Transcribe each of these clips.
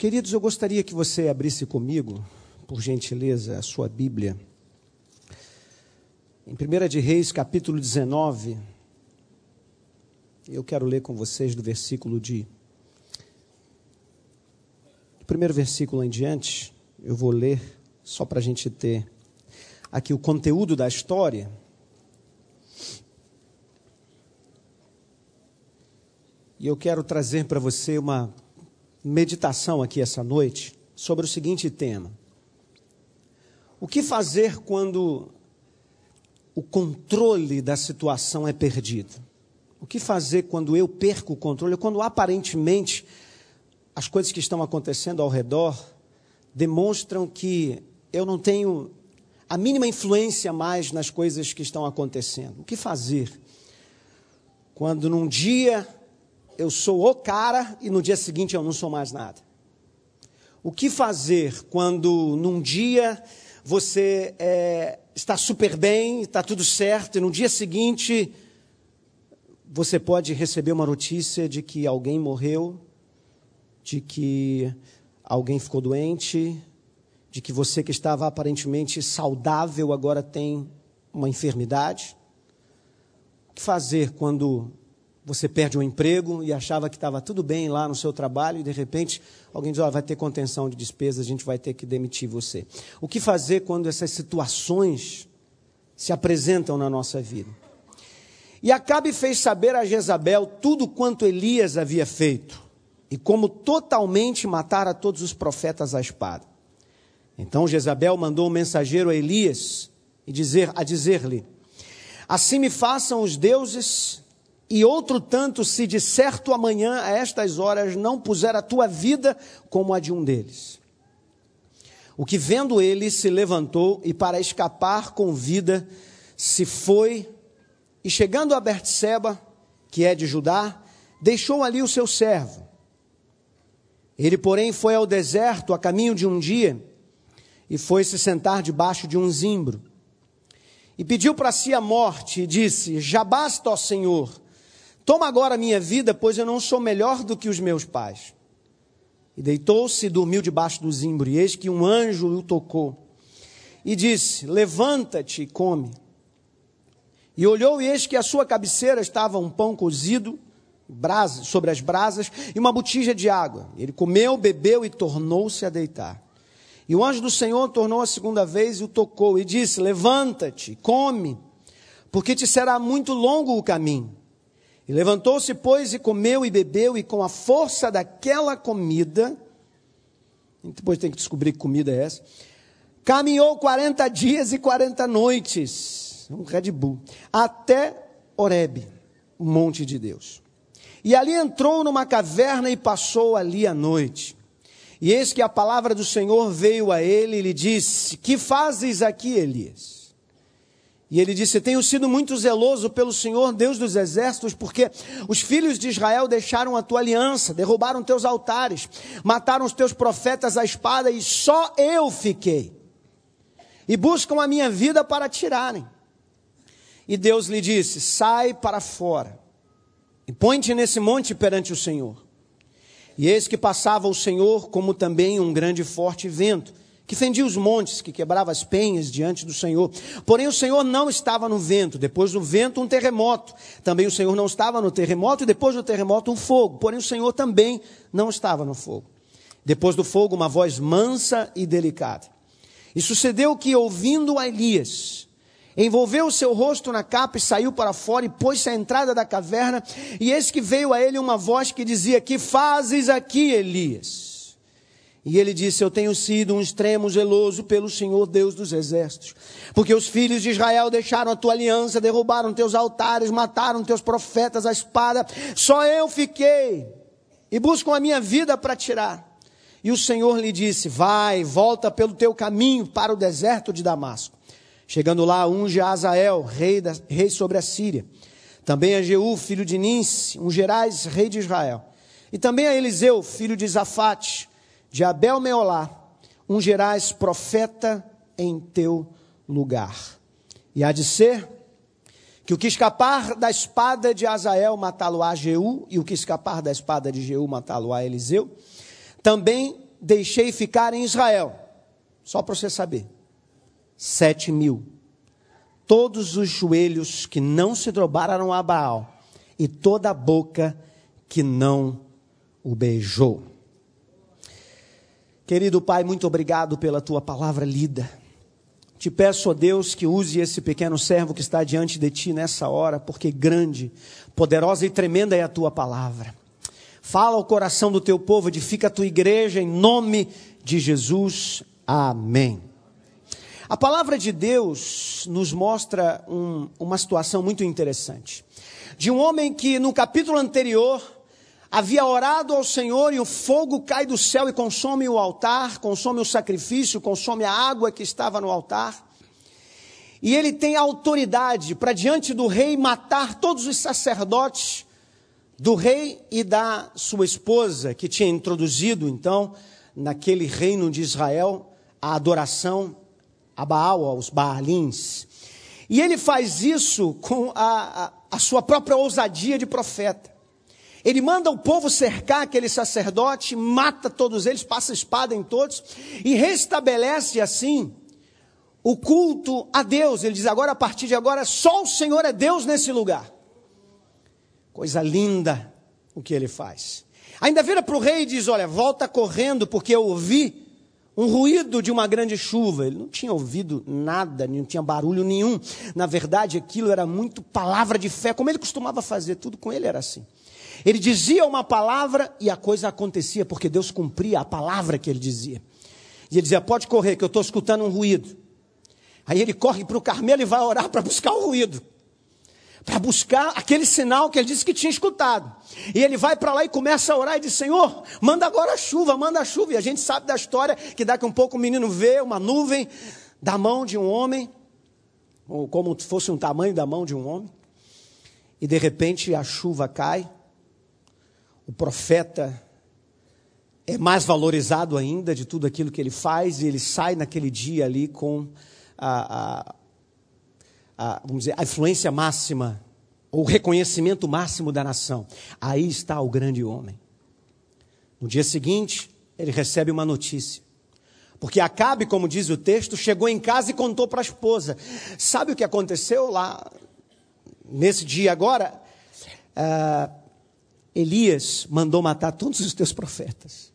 Queridos, eu gostaria que você abrisse comigo, por gentileza, a sua Bíblia. Em 1 de Reis, capítulo 19, eu quero ler com vocês do versículo de. Do primeiro versículo em diante, eu vou ler só para a gente ter aqui o conteúdo da história. E eu quero trazer para você uma meditação aqui essa noite sobre o seguinte tema: O que fazer quando o controle da situação é perdido? O que fazer quando eu perco o controle, quando aparentemente as coisas que estão acontecendo ao redor demonstram que eu não tenho a mínima influência mais nas coisas que estão acontecendo? O que fazer quando num dia eu sou o cara e no dia seguinte eu não sou mais nada? O que fazer quando num dia você é, está super bem, está tudo certo, e no dia seguinte você pode receber uma notícia de que alguém morreu, de que alguém ficou doente, de que você que estava aparentemente saudável agora tem uma enfermidade? O que fazer quando você perde um emprego e achava que estava tudo bem lá no seu trabalho e de repente alguém diz: oh, vai ter contenção de despesas, a gente vai ter que demitir você. O que fazer quando essas situações se apresentam na nossa vida? E Acabe fez saber a Jezabel tudo quanto Elias havia feito e como totalmente matara todos os profetas à espada. Então Jezabel mandou um mensageiro a Elias e dizer, a dizer-lhe: Assim me façam os deuses e outro tanto se de certo amanhã a estas horas não puser a tua vida como a de um deles. O que vendo ele se levantou e para escapar com vida se foi e chegando a Bertseba, que é de Judá, deixou ali o seu servo. Ele, porém, foi ao deserto a caminho de um dia e foi se sentar debaixo de um zimbro. E pediu para si a morte e disse: Já basta, ó Senhor, Toma agora a minha vida, pois eu não sou melhor do que os meus pais. E deitou-se e dormiu debaixo do zimbro, e eis que um anjo o tocou. E disse: Levanta-te e come. E olhou, e eis que à sua cabeceira estava um pão cozido sobre as brasas e uma botija de água. Ele comeu, bebeu e tornou-se a deitar. E o anjo do Senhor tornou a segunda vez e o tocou e disse: Levanta-te, come, porque te será muito longo o caminho. E levantou-se, pois, e comeu e bebeu, e com a força daquela comida, depois tem que descobrir que comida é essa, caminhou 40 dias e 40 noites, um Red Bull, até Horebe, o monte de Deus. E ali entrou numa caverna e passou ali a noite. E eis que a palavra do Senhor veio a ele e lhe disse: Que fazes aqui, Elias? E ele disse: Tenho sido muito zeloso pelo Senhor, Deus dos exércitos, porque os filhos de Israel deixaram a tua aliança, derrubaram teus altares, mataram os teus profetas à espada, e só eu fiquei. E buscam a minha vida para tirarem. E Deus lhe disse: Sai para fora, e põe-te nesse monte perante o Senhor. E eis que passava o Senhor, como também um grande e forte vento que fendia os montes, que quebrava as penhas diante do Senhor. Porém, o Senhor não estava no vento. Depois do vento, um terremoto. Também o Senhor não estava no terremoto, e depois do terremoto, um fogo. Porém, o Senhor também não estava no fogo. Depois do fogo, uma voz mansa e delicada. E sucedeu que, ouvindo a Elias, envolveu o seu rosto na capa e saiu para fora e pôs-se à entrada da caverna. E eis que veio a ele uma voz que dizia: Que fazes aqui, Elias? E ele disse: Eu tenho sido um extremo zeloso pelo Senhor Deus dos exércitos, porque os filhos de Israel deixaram a tua aliança, derrubaram teus altares, mataram teus profetas à espada, só eu fiquei e buscam a minha vida para tirar. E o Senhor lhe disse: Vai, volta pelo teu caminho para o deserto de Damasco. Chegando lá, unge a Azael, rei, da, rei sobre a Síria. Também a Jeú, filho de Ninse, ungerás, rei de Israel. E também a Eliseu, filho de Zafate, de Abel Meolá, ungerás profeta em teu lugar. E há de ser que o que escapar da espada de Azael matá-lo a Jeú, e o que escapar da espada de Jeú matá-lo a Eliseu, também deixei ficar em Israel, só para você saber, sete mil. Todos os joelhos que não se dobraram a Baal, e toda a boca que não o beijou. Querido Pai, muito obrigado pela tua palavra lida. Te peço, ó Deus, que use esse pequeno servo que está diante de ti nessa hora, porque grande, poderosa e tremenda é a tua palavra. Fala ao coração do teu povo, edifica a tua igreja em nome de Jesus. Amém. A palavra de Deus nos mostra um, uma situação muito interessante. De um homem que no capítulo anterior havia orado ao Senhor e o fogo cai do céu e consome o altar, consome o sacrifício, consome a água que estava no altar. E ele tem autoridade para diante do rei matar todos os sacerdotes do rei e da sua esposa, que tinha introduzido então naquele reino de Israel a adoração a Baal, aos Baalins. E ele faz isso com a, a, a sua própria ousadia de profeta. Ele manda o povo cercar aquele sacerdote, mata todos eles, passa espada em todos e restabelece assim o culto a Deus. Ele diz: agora, a partir de agora, só o Senhor é Deus nesse lugar. Coisa linda o que ele faz. Ainda vira para o rei e diz: Olha, volta correndo, porque eu ouvi um ruído de uma grande chuva. Ele não tinha ouvido nada, não tinha barulho nenhum. Na verdade, aquilo era muito palavra de fé, como ele costumava fazer, tudo com ele era assim. Ele dizia uma palavra e a coisa acontecia, porque Deus cumpria a palavra que ele dizia. E ele dizia: Pode correr, que eu estou escutando um ruído. Aí ele corre para o Carmelo e vai orar para buscar o ruído. Para buscar aquele sinal que ele disse que tinha escutado. E ele vai para lá e começa a orar e diz: Senhor, manda agora a chuva, manda a chuva. E a gente sabe da história que daqui a um pouco o menino vê uma nuvem da mão de um homem, ou como fosse um tamanho da mão de um homem. E de repente a chuva cai o profeta é mais valorizado ainda de tudo aquilo que ele faz, e ele sai naquele dia ali com a, a, a, vamos dizer, a influência máxima, o reconhecimento máximo da nação. Aí está o grande homem. No dia seguinte, ele recebe uma notícia. Porque Acabe, como diz o texto, chegou em casa e contou para a esposa. Sabe o que aconteceu lá nesse dia agora? Uh, Elias mandou matar todos os teus profetas.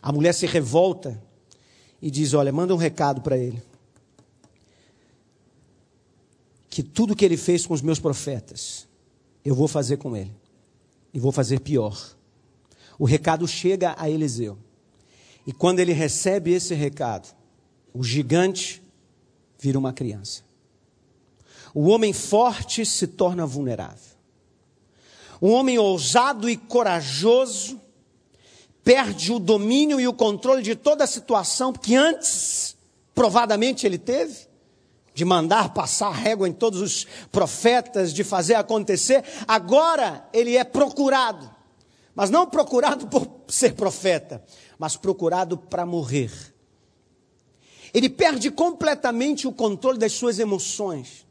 A mulher se revolta e diz: Olha, manda um recado para ele. Que tudo que ele fez com os meus profetas, eu vou fazer com ele. E vou fazer pior. O recado chega a Eliseu. E quando ele recebe esse recado, o gigante vira uma criança. O homem forte se torna vulnerável. Um homem ousado e corajoso perde o domínio e o controle de toda a situação que antes, provadamente, ele teve, de mandar passar régua em todos os profetas, de fazer acontecer. Agora ele é procurado, mas não procurado por ser profeta, mas procurado para morrer. Ele perde completamente o controle das suas emoções.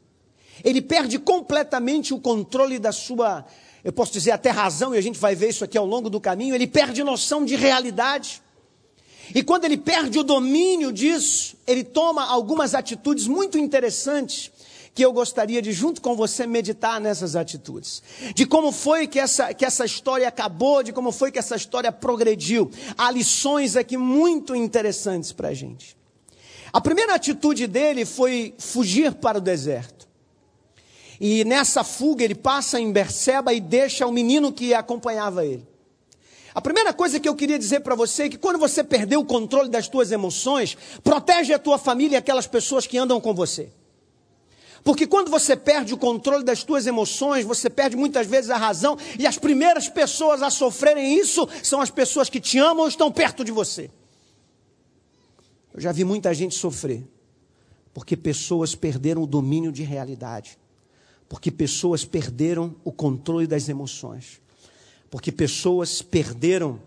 Ele perde completamente o controle da sua eu posso dizer até razão, e a gente vai ver isso aqui ao longo do caminho, ele perde noção de realidade. E quando ele perde o domínio disso, ele toma algumas atitudes muito interessantes que eu gostaria de, junto com você, meditar nessas atitudes. De como foi que essa, que essa história acabou, de como foi que essa história progrediu. Há lições aqui muito interessantes para a gente. A primeira atitude dele foi fugir para o deserto. E nessa fuga ele passa em Berseba e deixa o menino que acompanhava ele. A primeira coisa que eu queria dizer para você é que quando você perdeu o controle das tuas emoções, protege a tua família e aquelas pessoas que andam com você. Porque quando você perde o controle das tuas emoções, você perde muitas vezes a razão, e as primeiras pessoas a sofrerem isso são as pessoas que te amam ou estão perto de você. Eu já vi muita gente sofrer, porque pessoas perderam o domínio de realidade. Porque pessoas perderam o controle das emoções. Porque pessoas perderam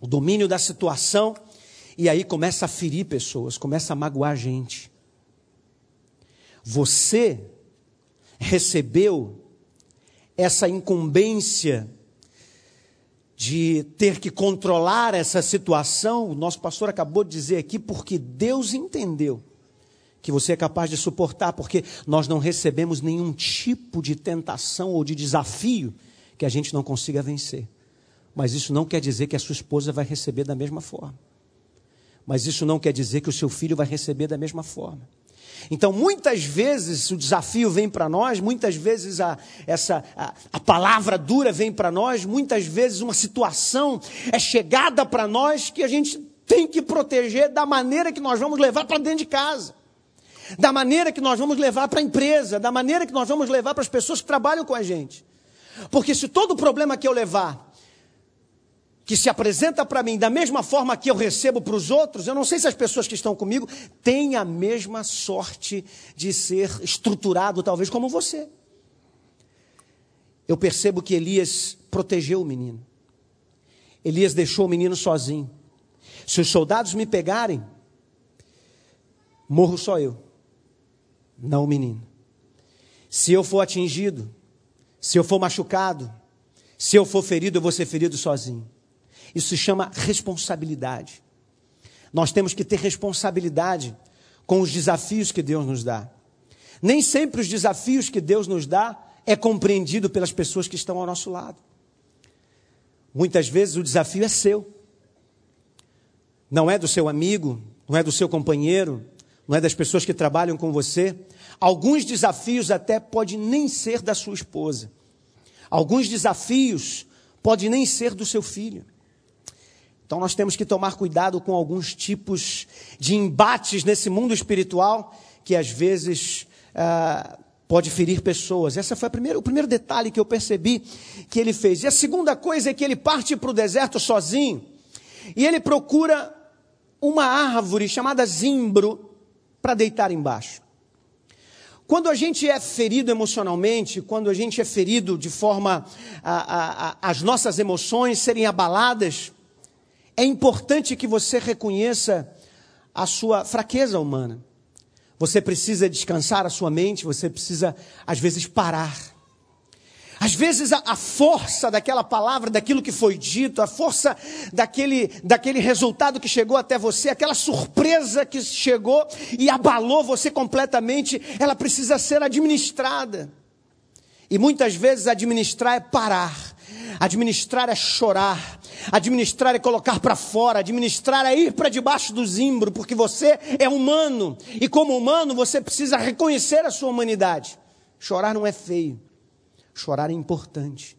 o domínio da situação e aí começa a ferir pessoas, começa a magoar gente. Você recebeu essa incumbência de ter que controlar essa situação, o nosso pastor acabou de dizer aqui, porque Deus entendeu que você é capaz de suportar, porque nós não recebemos nenhum tipo de tentação ou de desafio que a gente não consiga vencer. Mas isso não quer dizer que a sua esposa vai receber da mesma forma. Mas isso não quer dizer que o seu filho vai receber da mesma forma. Então, muitas vezes o desafio vem para nós, muitas vezes a, essa, a, a palavra dura vem para nós, muitas vezes uma situação é chegada para nós que a gente tem que proteger da maneira que nós vamos levar para dentro de casa, da maneira que nós vamos levar para a empresa, da maneira que nós vamos levar para as pessoas que trabalham com a gente. Porque se todo problema que eu levar que se apresenta para mim da mesma forma que eu recebo para os outros, eu não sei se as pessoas que estão comigo têm a mesma sorte de ser estruturado, talvez como você. Eu percebo que Elias protegeu o menino. Elias deixou o menino sozinho. Se os soldados me pegarem, morro só eu, não o menino. Se eu for atingido, se eu for machucado, se eu for ferido, eu vou ser ferido sozinho. Isso se chama responsabilidade. Nós temos que ter responsabilidade com os desafios que Deus nos dá. Nem sempre os desafios que Deus nos dá é compreendido pelas pessoas que estão ao nosso lado. Muitas vezes o desafio é seu. Não é do seu amigo, não é do seu companheiro, não é das pessoas que trabalham com você. Alguns desafios até podem nem ser da sua esposa. Alguns desafios podem nem ser do seu filho. Então nós temos que tomar cuidado com alguns tipos de embates nesse mundo espiritual que às vezes ah, pode ferir pessoas. Esse foi primeira, o primeiro detalhe que eu percebi que ele fez. E a segunda coisa é que ele parte para o deserto sozinho e ele procura uma árvore chamada zimbro para deitar embaixo. Quando a gente é ferido emocionalmente, quando a gente é ferido de forma a, a, a, as nossas emoções serem abaladas, é importante que você reconheça a sua fraqueza humana. Você precisa descansar a sua mente, você precisa, às vezes, parar. Às vezes, a, a, força daquela palavra, daquilo que foi dito, a força daquele, daquele resultado que chegou até você, aquela surpresa que chegou e abalou você completamente, ela precisa ser administrada. E muitas vezes, administrar é parar, administrar é chorar, Administrar é colocar para fora, administrar é ir para debaixo do zimbro, porque você é humano. E como humano, você precisa reconhecer a sua humanidade. Chorar não é feio. Chorar é importante.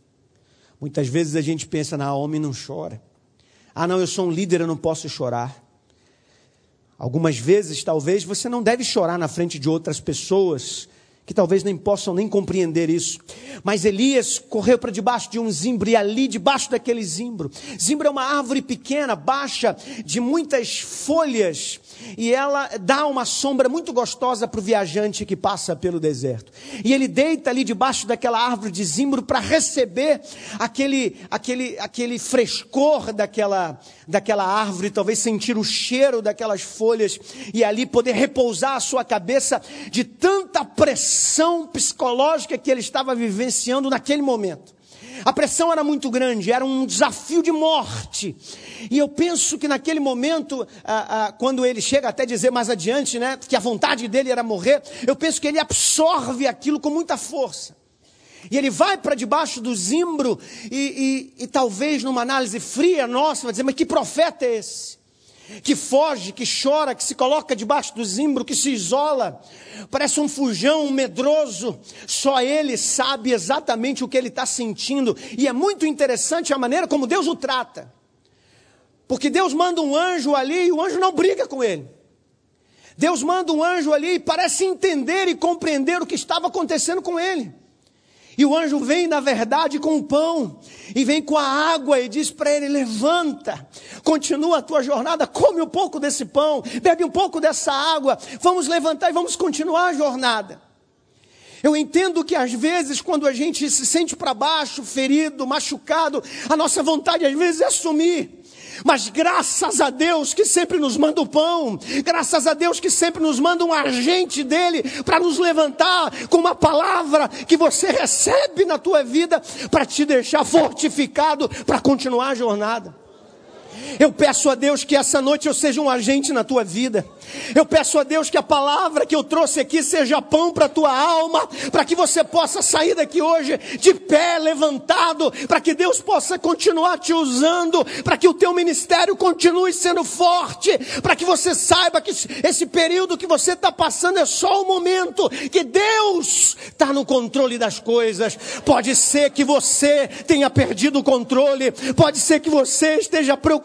Muitas vezes a gente pensa, na homem não chora. Ah, não, eu sou um líder, eu não posso chorar. Algumas vezes, talvez, você não deve chorar na frente de outras pessoas, que talvez nem possam nem compreender isso. Mas Elias correu para debaixo de um zimbro e ali debaixo daquele zimbro. Zimbro é uma árvore pequena, baixa, de muitas folhas, e ela dá uma sombra muito gostosa para o viajante que passa pelo deserto. E ele deita ali debaixo daquela árvore de zimbro para receber aquele, aquele, aquele frescor daquela, daquela árvore, talvez sentir o cheiro daquelas folhas e ali poder repousar a sua cabeça de tanta pressão psicológica que ele estava vivenciando naquele momento. A pressão era muito grande, era um desafio de morte. E eu penso que naquele momento, ah, ah, quando ele chega até dizer mais adiante, né, que a vontade dele era morrer, eu penso que ele absorve aquilo com muita força. E ele vai para debaixo do zimbro, e, e, e talvez numa análise fria nossa, vai dizer: Mas que profeta é esse? Que foge, que chora, que se coloca debaixo do zimbro, que se isola, parece um fujão, um medroso. Só ele sabe exatamente o que ele está sentindo, e é muito interessante a maneira como Deus o trata, porque Deus manda um anjo ali e o anjo não briga com ele. Deus manda um anjo ali e parece entender e compreender o que estava acontecendo com ele. E o anjo vem, na verdade, com o pão, e vem com a água, e diz para ele: levanta, continua a tua jornada, come um pouco desse pão, bebe um pouco dessa água, vamos levantar e vamos continuar a jornada. Eu entendo que às vezes, quando a gente se sente para baixo, ferido, machucado, a nossa vontade às vezes é sumir. Mas graças a Deus que sempre nos manda o pão, graças a Deus que sempre nos manda um agente dele para nos levantar com uma palavra que você recebe na tua vida para te deixar fortificado para continuar a jornada. Eu peço a Deus que essa noite eu seja um agente na tua vida. Eu peço a Deus que a palavra que eu trouxe aqui seja pão para a tua alma, para que você possa sair daqui hoje de pé, levantado, para que Deus possa continuar te usando, para que o teu ministério continue sendo forte, para que você saiba que esse período que você está passando é só o momento, que Deus está no controle das coisas. Pode ser que você tenha perdido o controle, pode ser que você esteja preocupado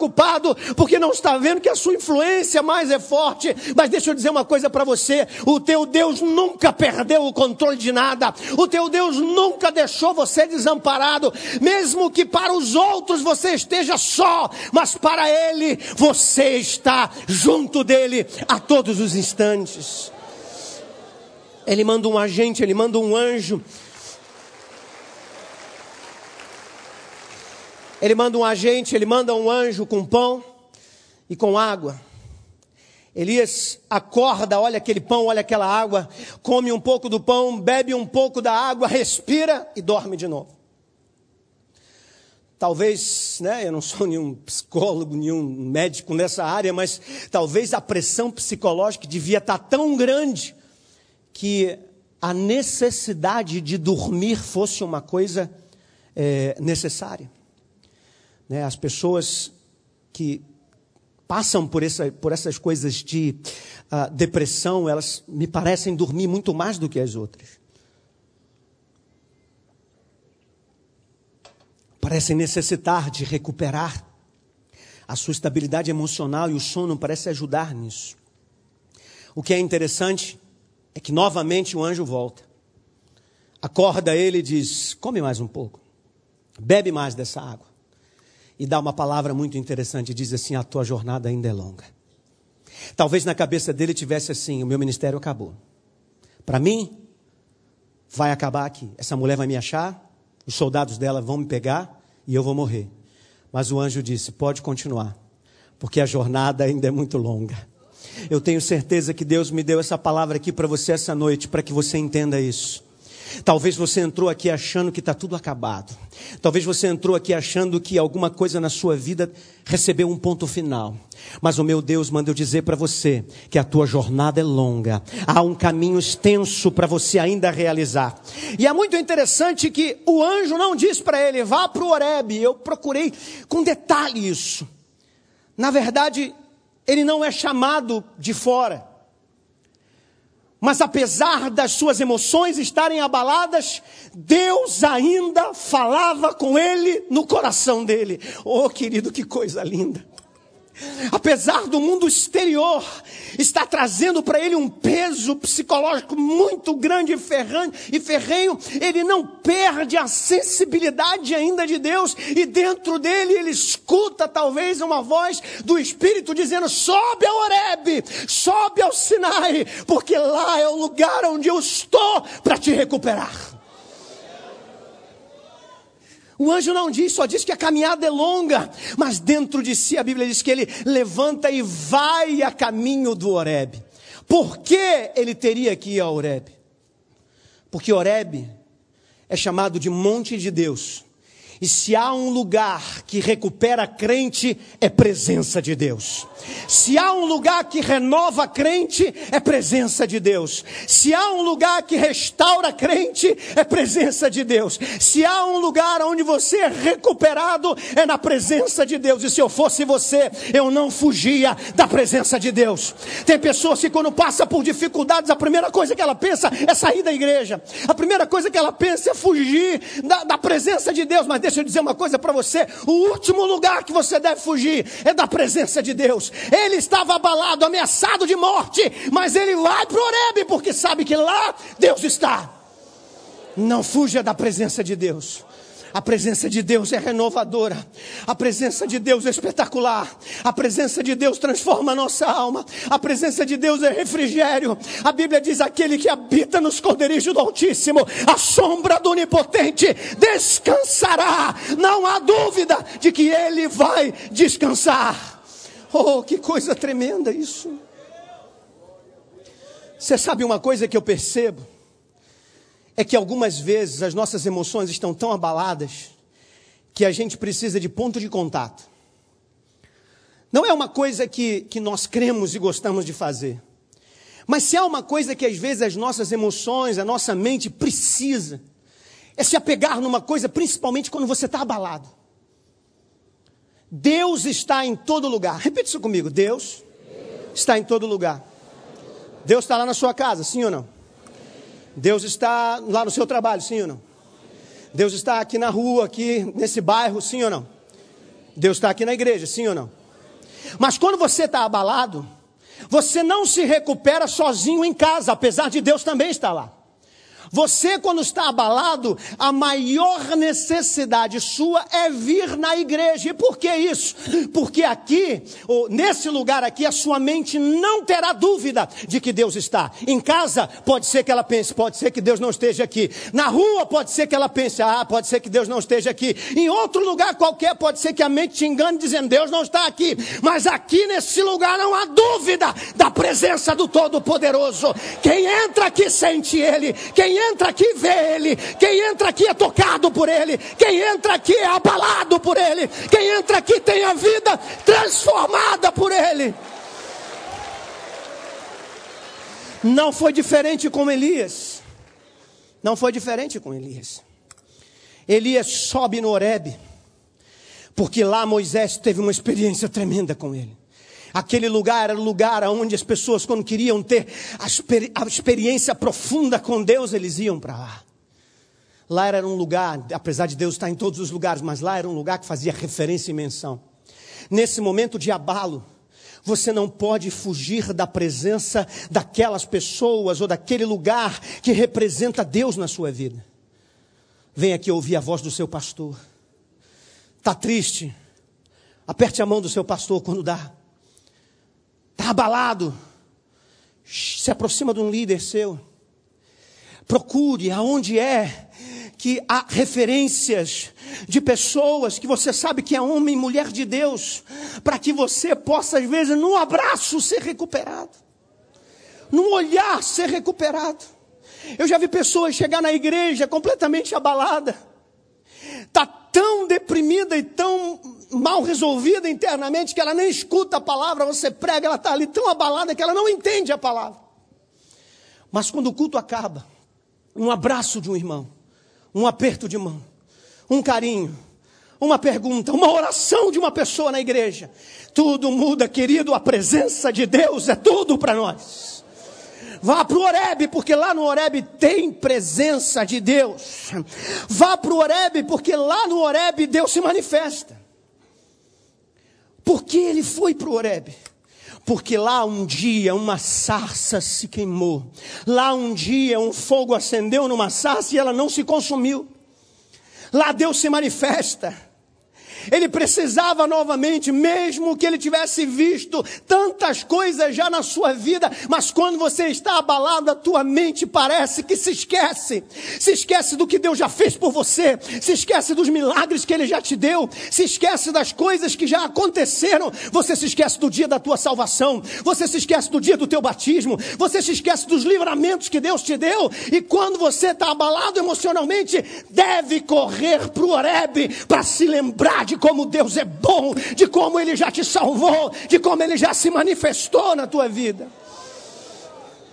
porque não está vendo que a sua influência mais é forte, mas deixa eu dizer uma coisa para você: o teu Deus nunca perdeu o controle de nada, o teu Deus nunca deixou você desamparado, mesmo que para os outros você esteja só, mas para Ele você está junto dele a todos os instantes. Ele manda um agente, ele manda um anjo. Ele manda um agente, ele manda um anjo com pão e com água. Elias acorda, olha aquele pão, olha aquela água, come um pouco do pão, bebe um pouco da água, respira e dorme de novo. Talvez, né, eu não sou nenhum psicólogo, nenhum médico nessa área, mas talvez a pressão psicológica devia estar tão grande que a necessidade de dormir fosse uma coisa é, necessária. Né, as pessoas que passam por, essa, por essas coisas de uh, depressão, elas me parecem dormir muito mais do que as outras. Parecem necessitar de recuperar a sua estabilidade emocional e o sono parece ajudar nisso. O que é interessante é que novamente o anjo volta. Acorda ele e diz: Come mais um pouco, bebe mais dessa água e dá uma palavra muito interessante, diz assim: a tua jornada ainda é longa. Talvez na cabeça dele tivesse assim: o meu ministério acabou. Para mim, vai acabar aqui. Essa mulher vai me achar, os soldados dela vão me pegar e eu vou morrer. Mas o anjo disse: pode continuar, porque a jornada ainda é muito longa. Eu tenho certeza que Deus me deu essa palavra aqui para você essa noite, para que você entenda isso. Talvez você entrou aqui achando que está tudo acabado. Talvez você entrou aqui achando que alguma coisa na sua vida recebeu um ponto final. Mas o meu Deus manda eu dizer para você que a tua jornada é longa. Há um caminho extenso para você ainda realizar. E é muito interessante que o anjo não diz para ele, vá para o Horebe. Eu procurei com detalhe isso. Na verdade, ele não é chamado de fora. Mas apesar das suas emoções estarem abaladas, Deus ainda falava com ele no coração dele. Oh, querido, que coisa linda apesar do mundo exterior estar trazendo para ele um peso psicológico muito grande e ferrenho, ele não perde a sensibilidade ainda de Deus, e dentro dele ele escuta talvez uma voz do Espírito dizendo: sobe ao Horebe, sobe ao Sinai, porque lá é o lugar onde eu estou para te recuperar. O anjo não diz, só diz que a caminhada é longa, mas dentro de si a Bíblia diz que ele levanta e vai a caminho do Horebe. Por que ele teria que ir ao Horebe? Porque Horebe é chamado de monte de Deus. E se há um lugar que recupera crente, é presença de Deus. Se há um lugar que renova crente, é presença de Deus. Se há um lugar que restaura crente, é presença de Deus. Se há um lugar onde você é recuperado, é na presença de Deus. E se eu fosse você, eu não fugia da presença de Deus. Tem pessoas que quando passa por dificuldades, a primeira coisa que ela pensa é sair da igreja. A primeira coisa que ela pensa é fugir da, da presença de Deus. Mas deixa eu dizer uma coisa para você: o último lugar que você deve fugir é da presença de Deus. Ele estava abalado, ameaçado de morte, mas ele vai para o Horebe porque sabe que lá Deus está. Não fuja da presença de Deus. A presença de Deus é renovadora. A presença de Deus é espetacular. A presença de Deus transforma a nossa alma. A presença de Deus é refrigério. A Bíblia diz: aquele que habita no esconderijo do Altíssimo, a sombra do Onipotente descansará. Não há dúvida de que ele vai descansar. Oh, que coisa tremenda isso. Você sabe uma coisa que eu percebo? É que algumas vezes as nossas emoções estão tão abaladas que a gente precisa de ponto de contato. Não é uma coisa que, que nós cremos e gostamos de fazer. Mas se há uma coisa que às vezes as nossas emoções, a nossa mente precisa, é se apegar numa coisa, principalmente quando você está abalado. Deus está em todo lugar. Repita isso comigo. Deus, Deus. está em todo lugar. Deus está lá na sua casa, sim ou não? Deus está lá no seu trabalho, sim ou não? Deus está aqui na rua, aqui nesse bairro, sim ou não? Deus está aqui na igreja, sim ou não? Mas quando você está abalado, você não se recupera sozinho em casa, apesar de Deus também estar lá. Você, quando está abalado, a maior necessidade sua é vir na igreja. E por que isso? Porque aqui, ou nesse lugar aqui, a sua mente não terá dúvida de que Deus está. Em casa, pode ser que ela pense, pode ser que Deus não esteja aqui. Na rua, pode ser que ela pense, ah, pode ser que Deus não esteja aqui. Em outro lugar qualquer, pode ser que a mente te engane dizendo, Deus não está aqui. Mas aqui nesse lugar não há dúvida da presença do Todo-Poderoso. Quem entra aqui sente Ele. Quem entra aqui vê Ele, quem entra aqui é tocado por Ele, quem entra aqui é abalado por Ele, quem entra aqui tem a vida transformada por Ele. Não foi diferente com Elias. Não foi diferente com Elias. Elias sobe no Horebe, porque lá Moisés teve uma experiência tremenda com ele. Aquele lugar era o lugar onde as pessoas, quando queriam ter a, experi a experiência profunda com Deus, eles iam para lá. Lá era um lugar, apesar de Deus estar em todos os lugares, mas lá era um lugar que fazia referência e menção. Nesse momento de abalo, você não pode fugir da presença daquelas pessoas ou daquele lugar que representa Deus na sua vida. Venha aqui ouvir a voz do seu pastor. Está triste? Aperte a mão do seu pastor quando dá está abalado, se aproxima de um líder seu. Procure aonde é que há referências de pessoas que você sabe que é homem e mulher de Deus, para que você possa, às vezes, num abraço ser recuperado, num olhar ser recuperado. Eu já vi pessoas chegar na igreja completamente abalada, está tão deprimida e tão mal resolvida internamente que ela nem escuta a palavra, você prega, ela está ali tão abalada que ela não entende a palavra. Mas quando o culto acaba, um abraço de um irmão, um aperto de mão, um carinho, uma pergunta, uma oração de uma pessoa na igreja, tudo muda, querido, a presença de Deus é tudo para nós. Vá para o Oreb, porque lá no Oreb tem presença de Deus. Vá para o Oreb, porque lá no Oreb Deus se manifesta. Por que ele foi para o Horebe? Porque lá um dia uma sarça se queimou. Lá um dia um fogo acendeu numa sarça e ela não se consumiu. Lá Deus se manifesta. Ele precisava novamente, mesmo que ele tivesse visto tantas coisas já na sua vida, mas quando você está abalado, a tua mente parece que se esquece. Se esquece do que Deus já fez por você, se esquece dos milagres que ele já te deu, se esquece das coisas que já aconteceram. Você se esquece do dia da tua salvação, você se esquece do dia do teu batismo, você se esquece dos livramentos que Deus te deu, e quando você está abalado emocionalmente, deve correr para o Oreb para se lembrar de como Deus é bom, de como Ele já te salvou, de como Ele já se manifestou na tua vida.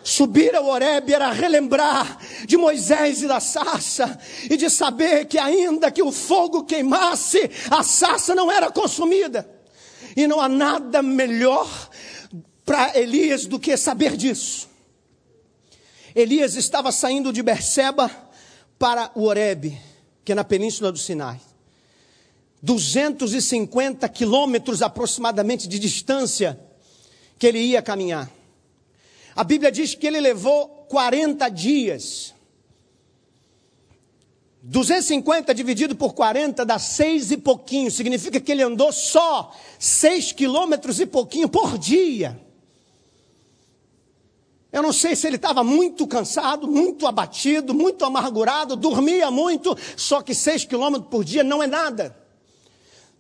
Subir ao Horebe era relembrar de Moisés e da sarça, e de saber que ainda que o fogo queimasse, a sarça não era consumida. E não há nada melhor para Elias do que saber disso. Elias estava saindo de Berseba para o Horebe, que é na península do Sinai. 250 quilômetros aproximadamente de distância que ele ia caminhar. A Bíblia diz que ele levou 40 dias. 250 dividido por 40 dá seis e pouquinho. Significa que ele andou só seis quilômetros e pouquinho por dia. Eu não sei se ele estava muito cansado, muito abatido, muito amargurado, dormia muito, só que seis quilômetros por dia não é nada.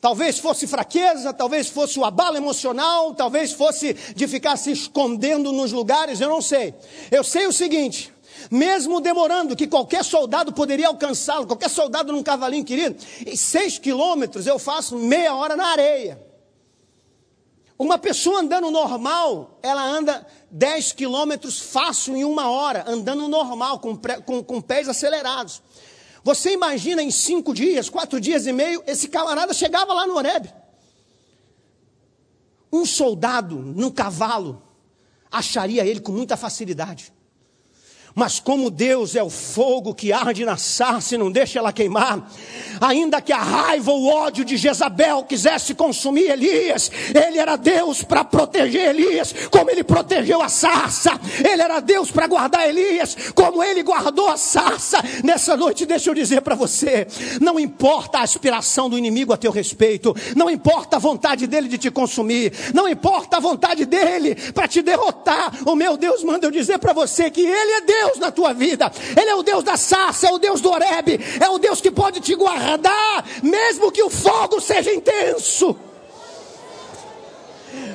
Talvez fosse fraqueza, talvez fosse o abalo emocional, talvez fosse de ficar se escondendo nos lugares, eu não sei. Eu sei o seguinte: mesmo demorando, que qualquer soldado poderia alcançá-lo, qualquer soldado num cavalinho querido, em seis quilômetros eu faço meia hora na areia. Uma pessoa andando normal, ela anda 10 quilômetros fácil em uma hora, andando normal, com, com, com pés acelerados. Você imagina em cinco dias, quatro dias e meio, esse camarada chegava lá no Horeb. Um soldado num cavalo acharia ele com muita facilidade. Mas como Deus é o fogo que arde na sarça e não deixa ela queimar, ainda que a raiva ou o ódio de Jezabel quisesse consumir Elias, ele era Deus para proteger Elias, como ele protegeu a sarça. Ele era Deus para guardar Elias, como ele guardou a sarça. Nessa noite, deixa eu dizer para você: não importa a aspiração do inimigo a teu respeito, não importa a vontade dele de te consumir, não importa a vontade dele para te derrotar. O meu Deus manda eu dizer para você que ele é Deus Deus na tua vida. Ele é o Deus da sarça, é o Deus do Oreb, é o Deus que pode te guardar, mesmo que o fogo seja intenso.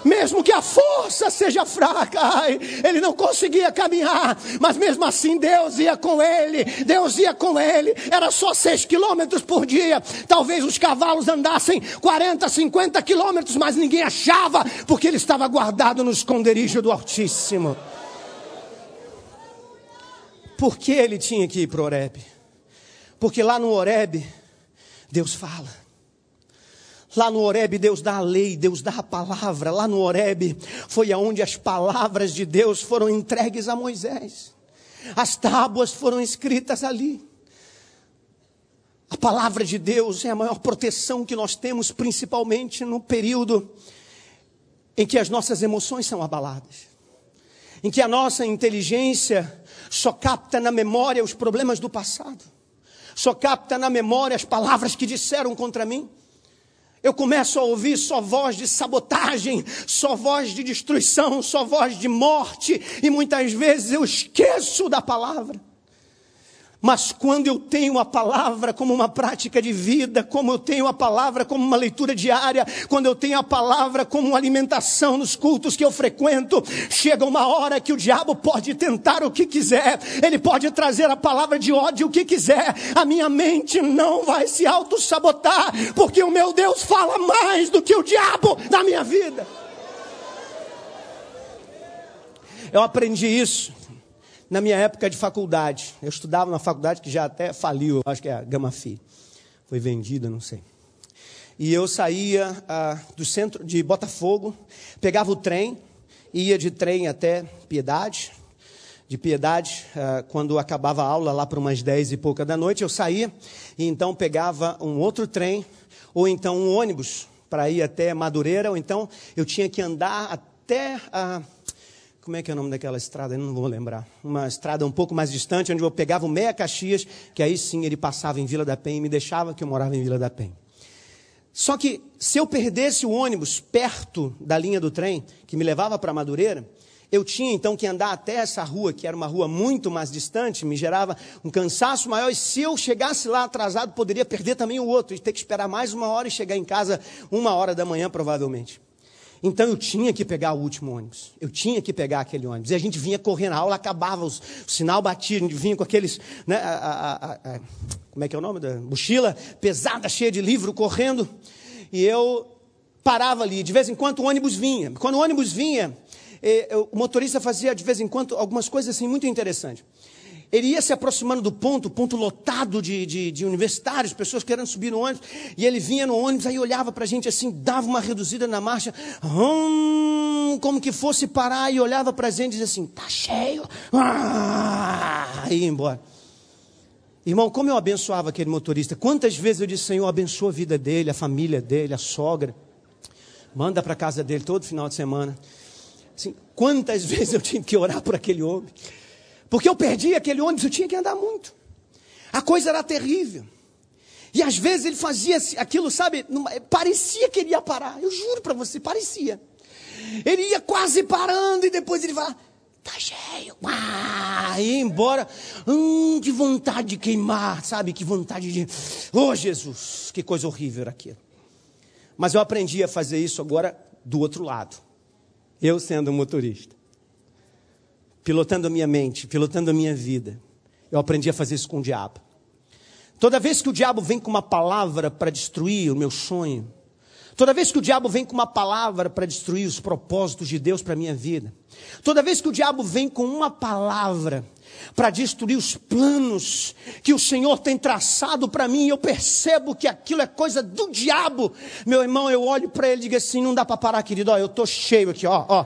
Mesmo que a força seja fraca, ai, ele não conseguia caminhar, mas mesmo assim Deus ia com ele, Deus ia com ele, era só seis quilômetros por dia. Talvez os cavalos andassem 40, 50 quilômetros, mas ninguém achava, porque ele estava guardado no esconderijo do Altíssimo. Por que ele tinha que ir para o Horeb? Porque lá no Horeb, Deus fala. Lá no Horeb Deus dá a lei, Deus dá a palavra. Lá no Horeb foi aonde as palavras de Deus foram entregues a Moisés. As tábuas foram escritas ali. A palavra de Deus é a maior proteção que nós temos, principalmente no período em que as nossas emoções são abaladas, em que a nossa inteligência só capta na memória os problemas do passado, só capta na memória as palavras que disseram contra mim. Eu começo a ouvir só voz de sabotagem, só voz de destruição, só voz de morte, e muitas vezes eu esqueço da palavra. Mas quando eu tenho a palavra como uma prática de vida, como eu tenho a palavra como uma leitura diária, quando eu tenho a palavra como uma alimentação nos cultos que eu frequento, chega uma hora que o diabo pode tentar o que quiser, ele pode trazer a palavra de ódio o que quiser, a minha mente não vai se auto-sabotar, porque o meu Deus fala mais do que o diabo na minha vida. Eu aprendi isso na minha época de faculdade. Eu estudava na faculdade que já até faliu, acho que é a Gama Fi. Foi vendida, não sei. E eu saía ah, do centro de Botafogo, pegava o trem, ia de trem até Piedade. De Piedade, ah, quando acabava a aula, lá para umas dez e pouca da noite, eu saía e então pegava um outro trem, ou então um ônibus para ir até Madureira, ou então eu tinha que andar até. Ah, como é que é o nome daquela estrada? Eu não vou lembrar. Uma estrada um pouco mais distante, onde eu pegava o Meia Caxias, que aí sim ele passava em Vila da Penha e me deixava que eu morava em Vila da Penha. Só que se eu perdesse o ônibus perto da linha do trem, que me levava para Madureira, eu tinha então que andar até essa rua, que era uma rua muito mais distante, me gerava um cansaço maior, e se eu chegasse lá atrasado, poderia perder também o outro, e ter que esperar mais uma hora e chegar em casa uma hora da manhã, provavelmente. Então eu tinha que pegar o último ônibus. Eu tinha que pegar aquele ônibus. E a gente vinha correndo, a aula acabava, os, o sinal batia, a gente vinha com aqueles. Né, a, a, a, como é que é o nome da mochila? Pesada, cheia de livro, correndo. E eu parava ali. De vez em quando o ônibus vinha. Quando o ônibus vinha, eh, o motorista fazia de vez em quando algumas coisas assim muito interessantes ele ia se aproximando do ponto, ponto lotado de, de, de, universitários, pessoas querendo subir no ônibus, e ele vinha no ônibus, aí olhava para a gente assim, dava uma reduzida na marcha, hum, como que fosse parar, e olhava para a gente e dizia assim, tá cheio, ah, e ia embora. Irmão, como eu abençoava aquele motorista, quantas vezes eu disse, Senhor, abençoa a vida dele, a família dele, a sogra, manda para casa dele todo final de semana. Assim, quantas vezes eu tinha que orar por aquele homem. Porque eu perdi aquele ônibus, eu tinha que andar muito. A coisa era terrível. E às vezes ele fazia aquilo, sabe? Parecia que ele ia parar. Eu juro para você, parecia. Ele ia quase parando e depois ele fala: tá cheio. Ah, ia embora. Hum, que vontade de queimar, sabe? Que vontade de. Oh, Jesus, que coisa horrível era aquilo. Mas eu aprendi a fazer isso agora do outro lado. Eu sendo motorista. Pilotando a minha mente, pilotando a minha vida. Eu aprendi a fazer isso com o diabo. Toda vez que o diabo vem com uma palavra para destruir o meu sonho, Toda vez que o diabo vem com uma palavra para destruir os propósitos de Deus para a minha vida, toda vez que o diabo vem com uma palavra para destruir os planos que o Senhor tem traçado para mim, eu percebo que aquilo é coisa do diabo, meu irmão, eu olho para ele e digo assim: não dá para parar, querido, ó, eu estou cheio aqui, ó, ó.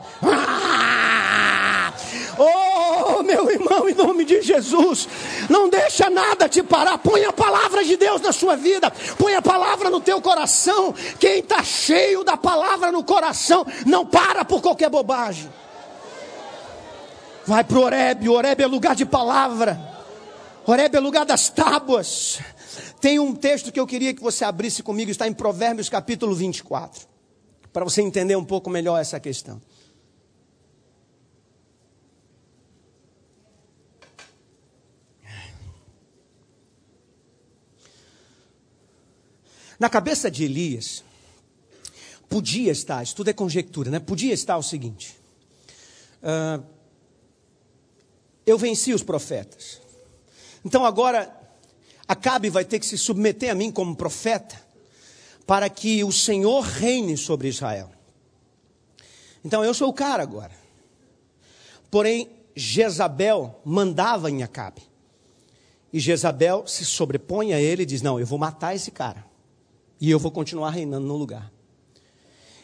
Oh, meu irmão, em nome de Jesus, não deixa nada te parar. Põe a palavra de Deus na sua vida, põe a palavra no teu coração. Quem está cheio da palavra no coração, não para por qualquer bobagem. Vai para o Oreb, o Oreb é lugar de palavra, Oreb é lugar das tábuas. Tem um texto que eu queria que você abrisse comigo, está em Provérbios capítulo 24, para você entender um pouco melhor essa questão. Na cabeça de Elias, podia estar, isso tudo é conjectura, né? Podia estar o seguinte: uh, eu venci os profetas, então agora Acabe vai ter que se submeter a mim como profeta, para que o Senhor reine sobre Israel. Então eu sou o cara agora. Porém, Jezabel mandava em Acabe. E Jezabel se sobrepõe a ele e diz: Não, eu vou matar esse cara. E eu vou continuar reinando no lugar.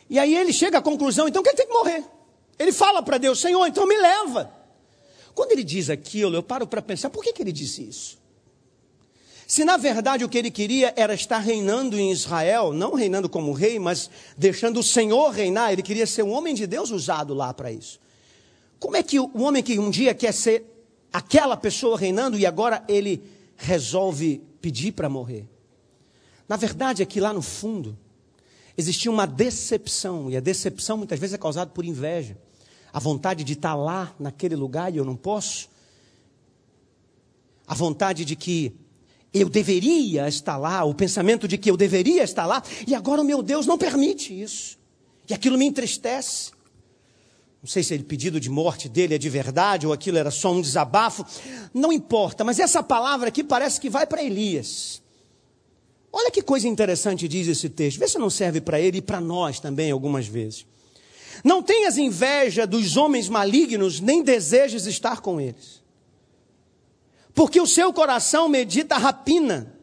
E aí ele chega à conclusão, então que ele tem que morrer. Ele fala para Deus, Senhor, então me leva. Quando ele diz aquilo, eu paro para pensar, por que, que ele disse isso? Se na verdade o que ele queria era estar reinando em Israel, não reinando como rei, mas deixando o Senhor reinar, ele queria ser um homem de Deus usado lá para isso. Como é que o homem que um dia quer ser aquela pessoa reinando e agora ele resolve pedir para morrer? Na verdade, aqui lá no fundo, existia uma decepção, e a decepção muitas vezes é causada por inveja. A vontade de estar lá, naquele lugar, e eu não posso. A vontade de que eu deveria estar lá, o pensamento de que eu deveria estar lá, e agora o meu Deus não permite isso. E aquilo me entristece. Não sei se o pedido de morte dele é de verdade ou aquilo era só um desabafo. Não importa, mas essa palavra aqui parece que vai para Elias. Olha que coisa interessante diz esse texto. Vê se não serve para ele e para nós também algumas vezes. Não tenhas inveja dos homens malignos, nem desejes estar com eles. Porque o seu coração medita rapina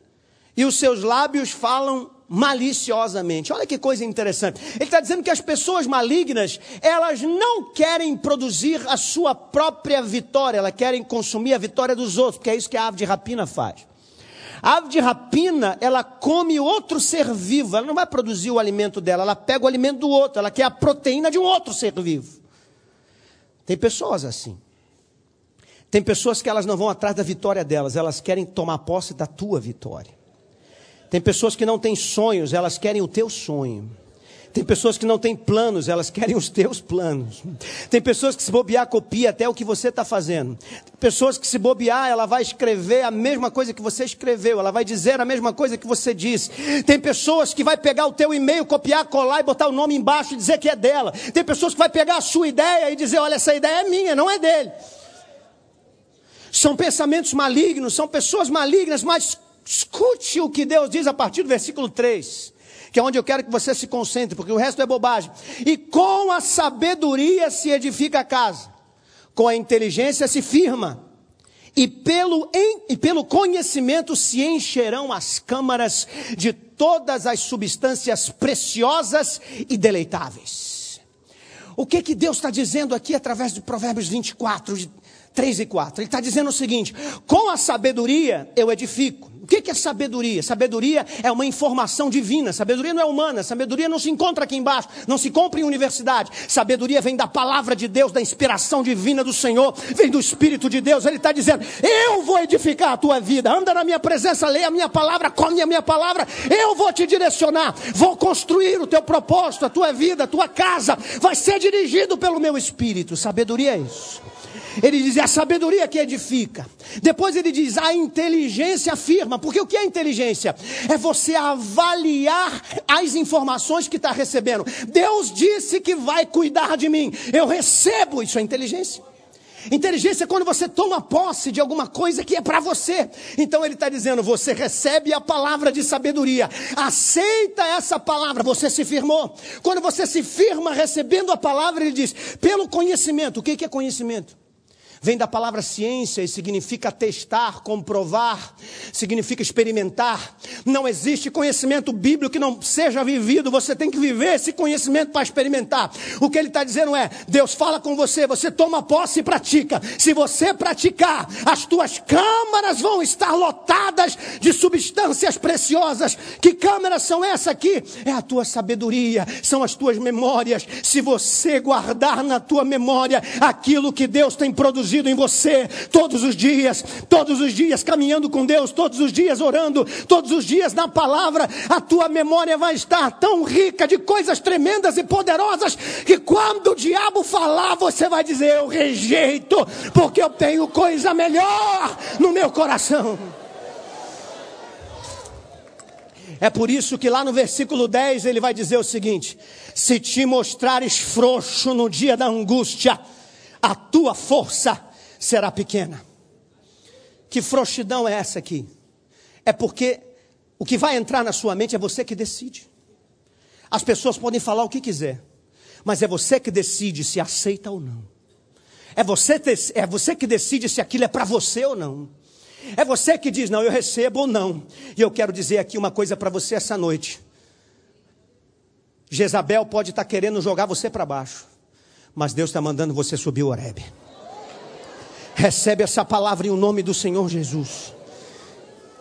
e os seus lábios falam maliciosamente. Olha que coisa interessante. Ele está dizendo que as pessoas malignas, elas não querem produzir a sua própria vitória, elas querem consumir a vitória dos outros, porque é isso que a ave de rapina faz. A ave de rapina, ela come outro ser vivo, ela não vai produzir o alimento dela, ela pega o alimento do outro, ela quer a proteína de um outro ser vivo. Tem pessoas assim. Tem pessoas que elas não vão atrás da vitória delas, elas querem tomar posse da tua vitória. Tem pessoas que não têm sonhos, elas querem o teu sonho. Tem pessoas que não têm planos, elas querem os teus planos. Tem pessoas que se bobear, copia até o que você está fazendo. Tem pessoas que se bobear, ela vai escrever a mesma coisa que você escreveu, ela vai dizer a mesma coisa que você disse. Tem pessoas que vai pegar o teu e-mail, copiar, colar e botar o nome embaixo e dizer que é dela. Tem pessoas que vai pegar a sua ideia e dizer, olha, essa ideia é minha, não é dele. São pensamentos malignos, são pessoas malignas, mas escute o que Deus diz a partir do versículo 3 que é onde eu quero que você se concentre, porque o resto é bobagem. E com a sabedoria se edifica a casa, com a inteligência se firma, e pelo, em, e pelo conhecimento se encherão as câmaras de todas as substâncias preciosas e deleitáveis. O que que Deus está dizendo aqui através de Provérbios 24, de 3 e 4? Ele está dizendo o seguinte: com a sabedoria eu edifico o que é sabedoria? Sabedoria é uma informação divina. Sabedoria não é humana. Sabedoria não se encontra aqui embaixo. Não se compra em universidade. Sabedoria vem da palavra de Deus, da inspiração divina do Senhor. Vem do Espírito de Deus. Ele está dizendo: Eu vou edificar a tua vida. Anda na minha presença, leia a minha palavra, come a minha palavra. Eu vou te direcionar. Vou construir o teu propósito, a tua vida, a tua casa. Vai ser dirigido pelo meu Espírito. Sabedoria é isso. Ele diz: é a sabedoria que edifica. Depois ele diz: a inteligência afirma. Porque o que é inteligência? É você avaliar as informações que está recebendo. Deus disse que vai cuidar de mim. Eu recebo. Isso é inteligência. Inteligência é quando você toma posse de alguma coisa que é para você. Então ele está dizendo: você recebe a palavra de sabedoria, aceita essa palavra, você se firmou. Quando você se firma recebendo a palavra, ele diz: pelo conhecimento. O que é conhecimento? Vem da palavra ciência e significa testar, comprovar, significa experimentar. Não existe conhecimento bíblico que não seja vivido, você tem que viver esse conhecimento para experimentar. O que ele está dizendo é: Deus fala com você, você toma posse e pratica. Se você praticar, as tuas câmaras vão estar lotadas de substâncias preciosas. Que câmaras são essas aqui? É a tua sabedoria, são as tuas memórias. Se você guardar na tua memória aquilo que Deus tem produzido, produzido em você todos os dias, todos os dias caminhando com Deus, todos os dias orando, todos os dias na palavra, a tua memória vai estar tão rica de coisas tremendas e poderosas que quando o diabo falar, você vai dizer: Eu rejeito, porque eu tenho coisa melhor no meu coração. É por isso que lá no versículo 10 ele vai dizer o seguinte: Se te mostrares frouxo no dia da angústia, a tua força será pequena. Que frouxidão é essa aqui? É porque o que vai entrar na sua mente é você que decide. As pessoas podem falar o que quiser, mas é você que decide se aceita ou não. É você, é você que decide se aquilo é para você ou não. É você que diz, não, eu recebo ou não. E eu quero dizer aqui uma coisa para você essa noite. Jezabel pode estar tá querendo jogar você para baixo mas Deus está mandando você subir o Horebe. Recebe essa palavra em nome do Senhor Jesus.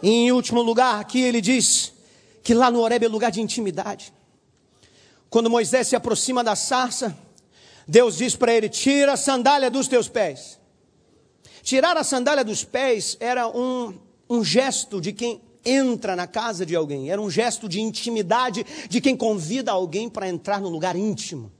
E em último lugar, aqui ele diz que lá no Horebe é lugar de intimidade. Quando Moisés se aproxima da sarça, Deus diz para ele: Tira a sandália dos teus pés. Tirar a sandália dos pés era um, um gesto de quem entra na casa de alguém, era um gesto de intimidade de quem convida alguém para entrar no lugar íntimo.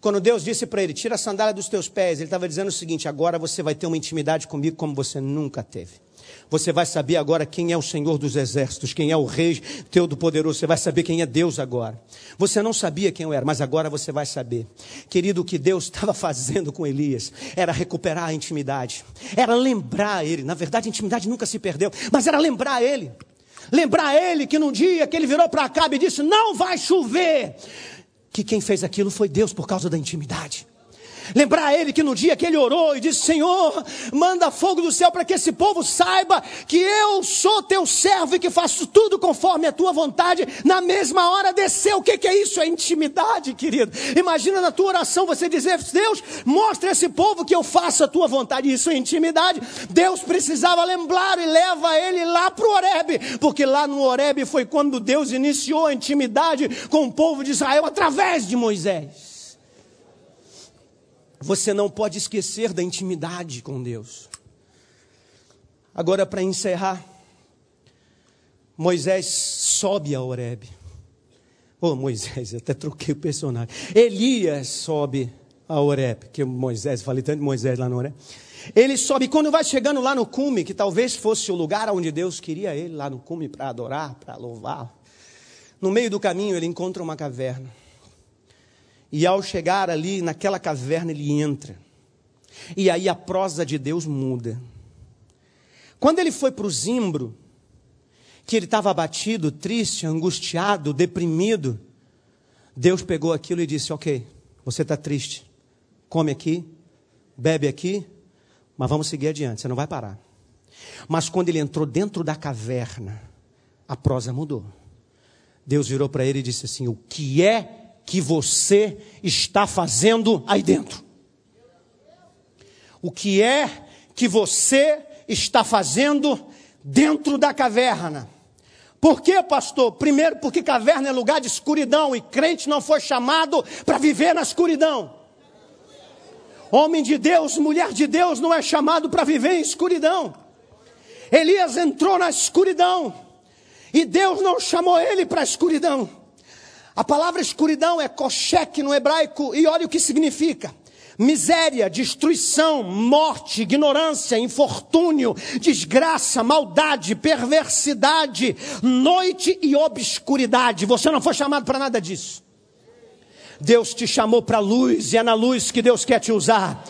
Quando Deus disse para ele: Tira a sandália dos teus pés, ele estava dizendo o seguinte: Agora você vai ter uma intimidade comigo como você nunca teve. Você vai saber agora quem é o Senhor dos exércitos, quem é o Rei Todo-Poderoso. Você vai saber quem é Deus agora. Você não sabia quem eu era, mas agora você vai saber. Querido, o que Deus estava fazendo com Elias era recuperar a intimidade, era lembrar ele. Na verdade, a intimidade nunca se perdeu, mas era lembrar ele. Lembrar ele que num dia que ele virou para Acabe e disse: Não vai chover que quem fez aquilo foi Deus por causa da intimidade. Lembrar ele que no dia que ele orou e disse: Senhor, manda fogo do céu para que esse povo saiba que eu sou teu servo e que faço tudo conforme a tua vontade. Na mesma hora desceu. O que, que é isso? É intimidade, querido. Imagina na tua oração você dizer: Deus, mostra esse povo que eu faço a tua vontade. Isso é intimidade. Deus precisava lembrar e leva ele lá para o Horebe, porque lá no Horebe foi quando Deus iniciou a intimidade com o povo de Israel através de Moisés. Você não pode esquecer da intimidade com Deus. Agora, para encerrar, Moisés sobe a Horebe. Oh, Moisés, até troquei o personagem. Elias sobe a Horebe, que Moisés, falei tanto de Moisés lá no Horebe. Ele sobe, quando vai chegando lá no cume, que talvez fosse o lugar onde Deus queria ele, lá no cume, para adorar, para louvar. No meio do caminho, ele encontra uma caverna. E ao chegar ali naquela caverna, ele entra. E aí a prosa de Deus muda. Quando ele foi para o zimbro, que ele estava abatido, triste, angustiado, deprimido, Deus pegou aquilo e disse: Ok, você está triste, come aqui, bebe aqui, mas vamos seguir adiante, você não vai parar. Mas quando ele entrou dentro da caverna, a prosa mudou. Deus virou para ele e disse assim: O que é que você está fazendo aí dentro. O que é que você está fazendo dentro da caverna? Por quê, pastor? Primeiro, porque caverna é lugar de escuridão e crente não foi chamado para viver na escuridão. Homem de Deus, mulher de Deus não é chamado para viver em escuridão. Elias entrou na escuridão e Deus não chamou ele para a escuridão. A palavra escuridão é koshek no hebraico, e olha o que significa: miséria, destruição, morte, ignorância, infortúnio, desgraça, maldade, perversidade, noite e obscuridade. Você não foi chamado para nada disso. Deus te chamou para a luz e é na luz que Deus quer te usar.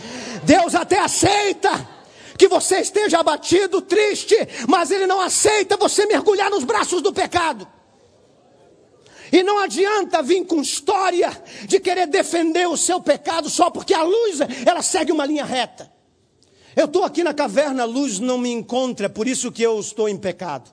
Deus até aceita que você esteja abatido, triste, mas Ele não aceita você mergulhar nos braços do pecado. E não adianta vir com história de querer defender o seu pecado só porque a luz ela segue uma linha reta. Eu estou aqui na caverna, a luz não me encontra, por isso que eu estou em pecado.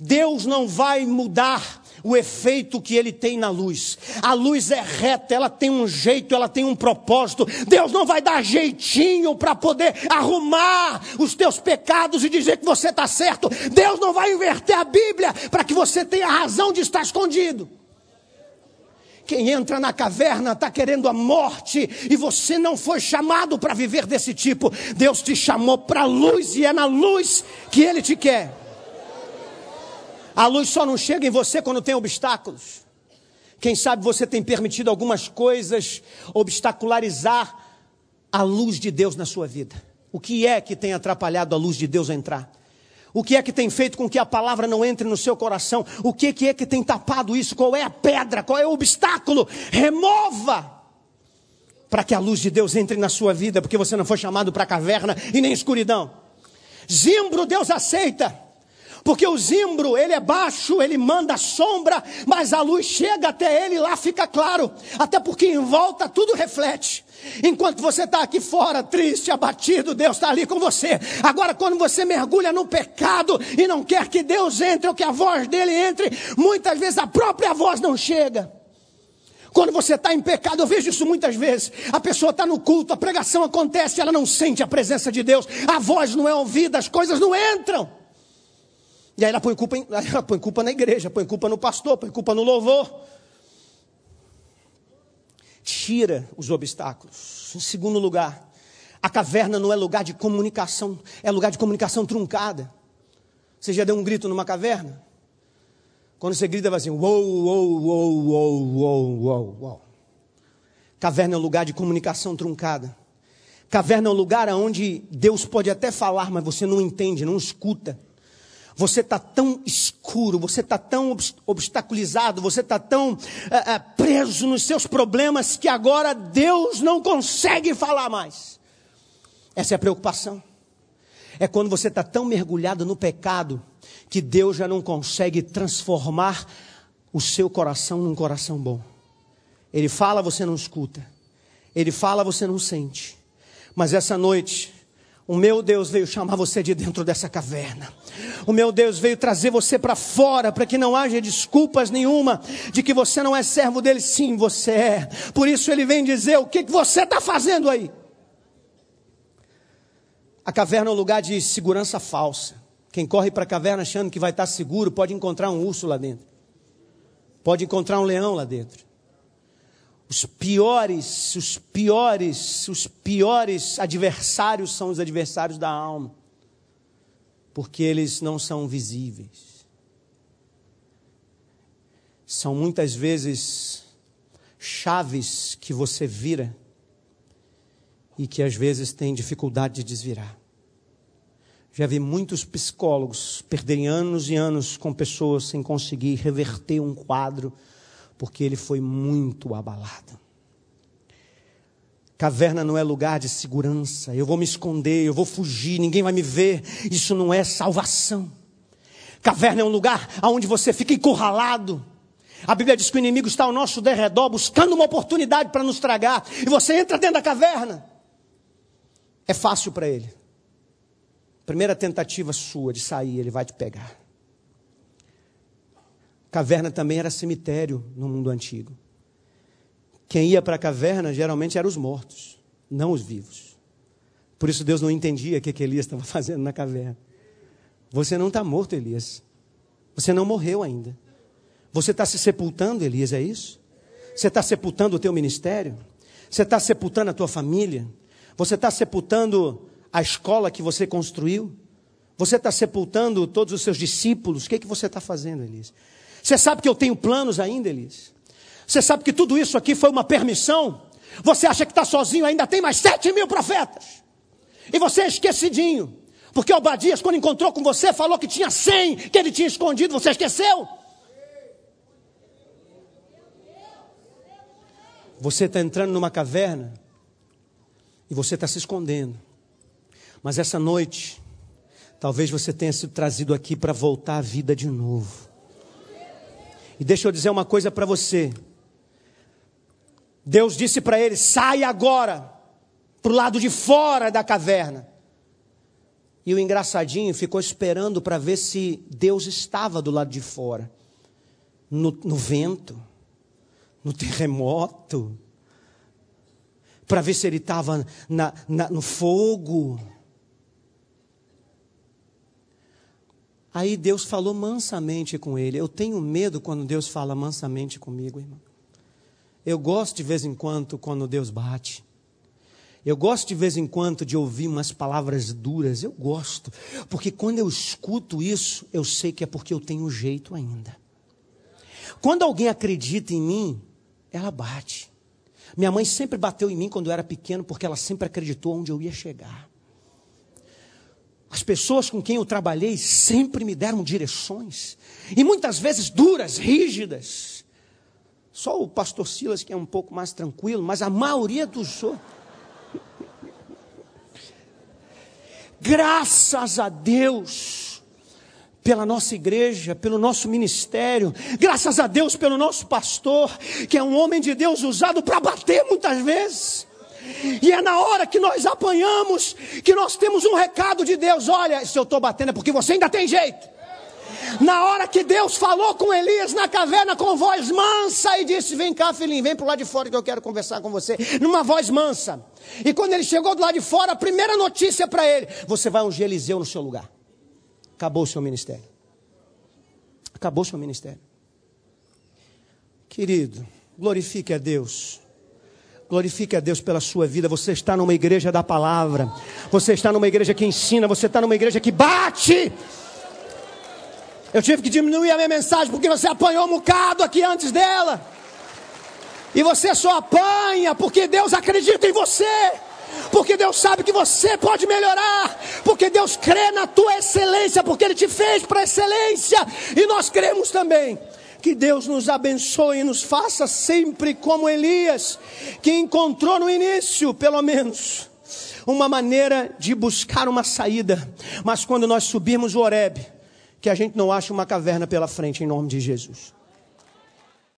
Deus não vai mudar o efeito que ele tem na luz. A luz é reta, ela tem um jeito, ela tem um propósito. Deus não vai dar jeitinho para poder arrumar os teus pecados e dizer que você está certo. Deus não vai inverter a Bíblia para que você tenha razão de estar escondido. Quem entra na caverna está querendo a morte e você não foi chamado para viver desse tipo. Deus te chamou para a luz e é na luz que Ele te quer. A luz só não chega em você quando tem obstáculos. Quem sabe você tem permitido algumas coisas obstacularizar a luz de Deus na sua vida. O que é que tem atrapalhado a luz de Deus a entrar? O que é que tem feito com que a palavra não entre no seu coração? O que é que tem tapado isso? Qual é a pedra? Qual é o obstáculo? Remova! Para que a luz de Deus entre na sua vida, porque você não foi chamado para caverna e nem escuridão. Zimbro, Deus aceita. Porque o zimbro, ele é baixo, ele manda sombra, mas a luz chega até ele e lá fica claro. Até porque em volta tudo reflete. Enquanto você está aqui fora, triste, abatido, Deus está ali com você. Agora, quando você mergulha no pecado e não quer que Deus entre ou que a voz dele entre, muitas vezes a própria voz não chega. Quando você está em pecado, eu vejo isso muitas vezes. A pessoa está no culto, a pregação acontece, ela não sente a presença de Deus, a voz não é ouvida, as coisas não entram. E aí ela põe culpa, em, ela põe culpa na igreja, põe culpa no pastor, põe culpa no louvor. Tira os obstáculos. Em segundo lugar, a caverna não é lugar de comunicação, é lugar de comunicação truncada. Você já deu um grito numa caverna? Quando você grita, vai assim: uou, uou, uou, uou, uou, uou, uou. Caverna é um lugar de comunicação truncada. Caverna é um lugar onde Deus pode até falar, mas você não entende, não escuta. Você está tão escuro, você está tão obstaculizado, você está tão é, é, preso nos seus problemas que agora Deus não consegue falar mais. Essa é a preocupação. É quando você está tão mergulhado no pecado que Deus já não consegue transformar o seu coração num coração bom. Ele fala, você não escuta. Ele fala, você não sente. Mas essa noite, o meu Deus veio chamar você de dentro dessa caverna. O meu Deus veio trazer você para fora, para que não haja desculpas nenhuma de que você não é servo dele. Sim, você é. Por isso ele vem dizer: o que, que você está fazendo aí? A caverna é um lugar de segurança falsa. Quem corre para a caverna achando que vai estar seguro pode encontrar um urso lá dentro, pode encontrar um leão lá dentro. Os piores, os piores, os piores adversários são os adversários da alma, porque eles não são visíveis. São muitas vezes chaves que você vira e que às vezes tem dificuldade de desvirar. Já vi muitos psicólogos perderem anos e anos com pessoas sem conseguir reverter um quadro porque ele foi muito abalado. Caverna não é lugar de segurança. Eu vou me esconder, eu vou fugir, ninguém vai me ver. Isso não é salvação. Caverna é um lugar onde você fica encurralado. A Bíblia diz que o inimigo está ao nosso derredor buscando uma oportunidade para nos tragar. E você entra dentro da caverna. É fácil para ele. Primeira tentativa sua de sair, ele vai te pegar. Caverna também era cemitério no mundo antigo. Quem ia para a caverna geralmente eram os mortos, não os vivos. Por isso Deus não entendia o que, que Elias estava fazendo na caverna. Você não está morto, Elias. Você não morreu ainda. Você está se sepultando, Elias, é isso? Você está sepultando o teu ministério? Você está sepultando a tua família? Você está sepultando a escola que você construiu? Você está sepultando todos os seus discípulos? O que, é que você está fazendo, Elias? Você sabe que eu tenho planos ainda, Elias? Você sabe que tudo isso aqui foi uma permissão? Você acha que está sozinho, ainda tem mais sete mil profetas. E você é esquecidinho. Porque Obadias, quando encontrou com você, falou que tinha cem que ele tinha escondido. Você esqueceu? Você está entrando numa caverna e você está se escondendo. Mas essa noite, talvez você tenha sido trazido aqui para voltar à vida de novo. E deixa eu dizer uma coisa para você. Deus disse para ele: sai agora para o lado de fora da caverna. E o engraçadinho ficou esperando para ver se Deus estava do lado de fora, no, no vento, no terremoto, para ver se ele estava no fogo. Aí Deus falou mansamente com ele. Eu tenho medo quando Deus fala mansamente comigo, irmão. Eu gosto de vez em quando quando Deus bate. Eu gosto de vez em quando de ouvir umas palavras duras. Eu gosto. Porque quando eu escuto isso, eu sei que é porque eu tenho jeito ainda. Quando alguém acredita em mim, ela bate. Minha mãe sempre bateu em mim quando eu era pequeno, porque ela sempre acreditou onde eu ia chegar. As pessoas com quem eu trabalhei sempre me deram direções, e muitas vezes duras, rígidas. Só o pastor Silas que é um pouco mais tranquilo, mas a maioria dos outros. Graças a Deus pela nossa igreja, pelo nosso ministério, graças a Deus pelo nosso pastor, que é um homem de Deus usado para bater muitas vezes. E é na hora que nós apanhamos que nós temos um recado de Deus: olha, se eu estou batendo é porque você ainda tem jeito. Na hora que Deus falou com Elias na caverna com voz mansa e disse: Vem cá, filhinho, vem para o lado de fora que eu quero conversar com você. Numa voz mansa. E quando ele chegou do lado de fora, a primeira notícia para ele: Você vai ungir Eliseu no seu lugar. Acabou o seu ministério. Acabou o seu ministério. Querido, glorifique a Deus. Glorifique a Deus pela sua vida. Você está numa igreja da palavra. Você está numa igreja que ensina. Você está numa igreja que bate. Eu tive que diminuir a minha mensagem porque você apanhou um bocado aqui antes dela. E você só apanha porque Deus acredita em você. Porque Deus sabe que você pode melhorar. Porque Deus crê na tua excelência. Porque Ele te fez para excelência. E nós cremos também. Que Deus nos abençoe e nos faça sempre como Elias, que encontrou no início, pelo menos, uma maneira de buscar uma saída. Mas quando nós subirmos o Horebe, que a gente não ache uma caverna pela frente, em nome de Jesus.